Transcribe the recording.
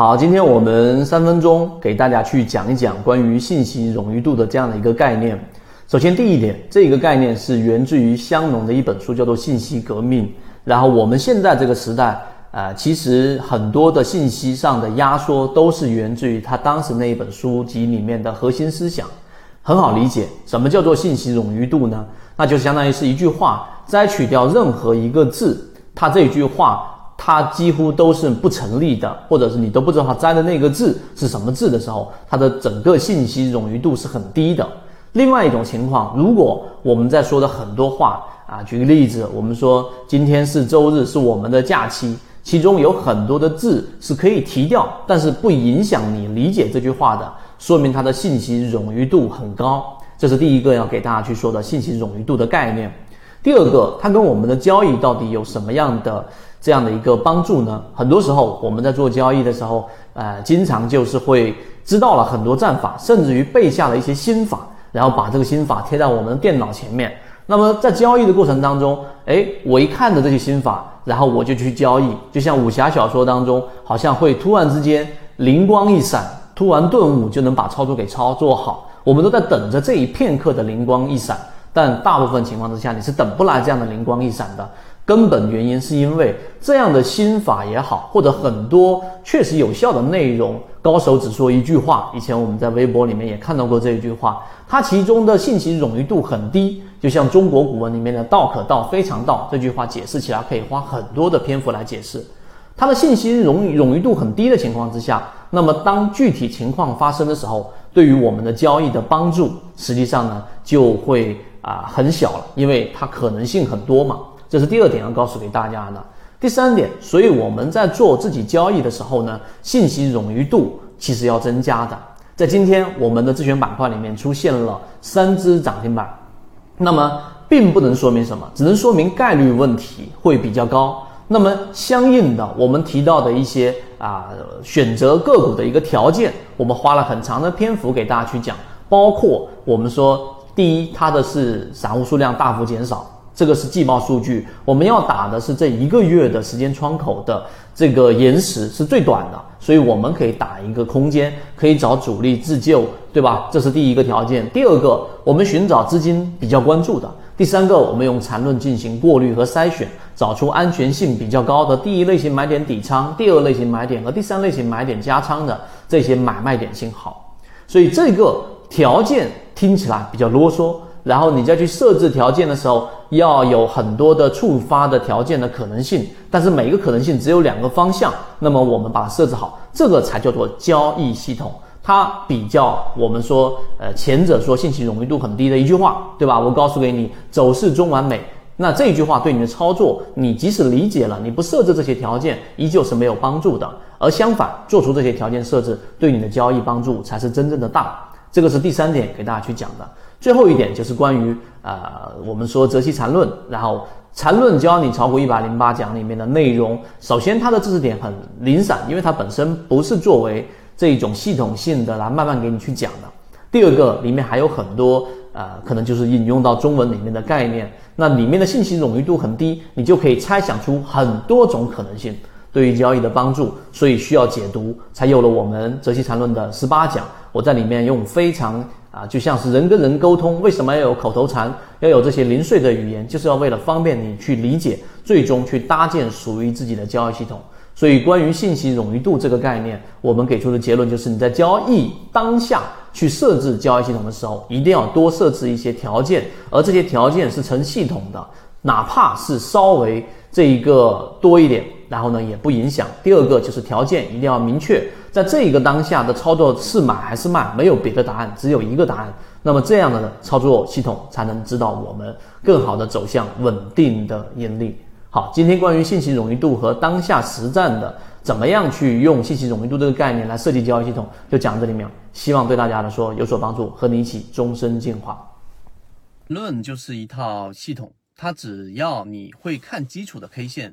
好，今天我们三分钟给大家去讲一讲关于信息冗余度的这样的一个概念。首先，第一点，这个概念是源自于香农的一本书，叫做《信息革命》。然后，我们现在这个时代，呃，其实很多的信息上的压缩都是源自于他当时那一本书籍里面的核心思想。很好理解，什么叫做信息冗余度呢？那就相当于是一句话摘取掉任何一个字，它这句话。它几乎都是不成立的，或者是你都不知道它摘的那个字是什么字的时候，它的整个信息冗余度是很低的。另外一种情况，如果我们在说的很多话啊，举个例子，我们说今天是周日，是我们的假期，其中有很多的字是可以提掉，但是不影响你理解这句话的，说明它的信息冗余度很高。这是第一个要给大家去说的信息冗余度的概念。第二个，它跟我们的交易到底有什么样的？这样的一个帮助呢，很多时候我们在做交易的时候，呃，经常就是会知道了很多战法，甚至于背下了一些心法，然后把这个心法贴在我们的电脑前面。那么在交易的过程当中，哎，我一看着这些心法，然后我就去交易，就像武侠小说当中，好像会突然之间灵光一闪，突然顿悟，就能把操作给操作好。我们都在等着这一片刻的灵光一闪，但大部分情况之下，你是等不来这样的灵光一闪的。根本原因是因为这样的心法也好，或者很多确实有效的内容，高手只说一句话。以前我们在微博里面也看到过这一句话，它其中的信息冗余度很低，就像中国古文里面的“道可道，非常道”这句话解释起来可以花很多的篇幅来解释。它的信息冗冗余度很低的情况之下，那么当具体情况发生的时候，对于我们的交易的帮助，实际上呢就会啊很小了，因为它可能性很多嘛。这是第二点要告诉给大家的。第三点，所以我们在做自己交易的时候呢，信息冗余度其实要增加的。在今天我们的自选板块里面出现了三只涨停板，那么并不能说明什么，只能说明概率问题会比较高。那么相应的，我们提到的一些啊选择个股的一个条件，我们花了很长的篇幅给大家去讲，包括我们说，第一，它的是散户数量大幅减少。这个是季报数据，我们要打的是这一个月的时间窗口的这个延时是最短的，所以我们可以打一个空间，可以找主力自救，对吧？这是第一个条件。第二个，我们寻找资金比较关注的。第三个，我们用缠论进行过滤和筛选，找出安全性比较高的第一类型买点底仓，第二类型买点和第三类型买点加仓的这些买卖点信号。所以这个条件听起来比较啰嗦。然后你再去设置条件的时候，要有很多的触发的条件的可能性，但是每一个可能性只有两个方向，那么我们把它设置好，这个才叫做交易系统。它比较我们说，呃，前者说信息容易度很低的一句话，对吧？我告诉给你，走势中完美，那这句话对你的操作，你即使理解了，你不设置这些条件，依旧是没有帮助的。而相反，做出这些条件设置，对你的交易帮助才是真正的大。这个是第三点给大家去讲的。最后一点就是关于呃，我们说择期禅论，然后禅论教你炒股一百零八讲里面的内容。首先，它的知识点很零散，因为它本身不是作为这种系统性的来慢慢给你去讲的。第二个，里面还有很多呃，可能就是引用到中文里面的概念，那里面的信息冗余度很低，你就可以猜想出很多种可能性，对于交易的帮助。所以需要解读，才有了我们择期缠论的十八讲。我在里面用非常。啊，就像是人跟人沟通，为什么要有口头禅，要有这些零碎的语言，就是要为了方便你去理解，最终去搭建属于自己的交易系统。所以，关于信息冗余度这个概念，我们给出的结论就是，你在交易当下去设置交易系统的时候，一定要多设置一些条件，而这些条件是成系统的，哪怕是稍微这一个多一点。然后呢，也不影响。第二个就是条件一定要明确，在这一个当下的操作是买还是卖，没有别的答案，只有一个答案。那么这样的呢操作系统才能指导我们更好的走向稳定的盈利。好，今天关于信息冗余度和当下实战的怎么样去用信息冗余度这个概念来设计交易系统，就讲这里面，希望对大家来说有所帮助，和你一起终身进化。论就是一套系统，它只要你会看基础的 K 线。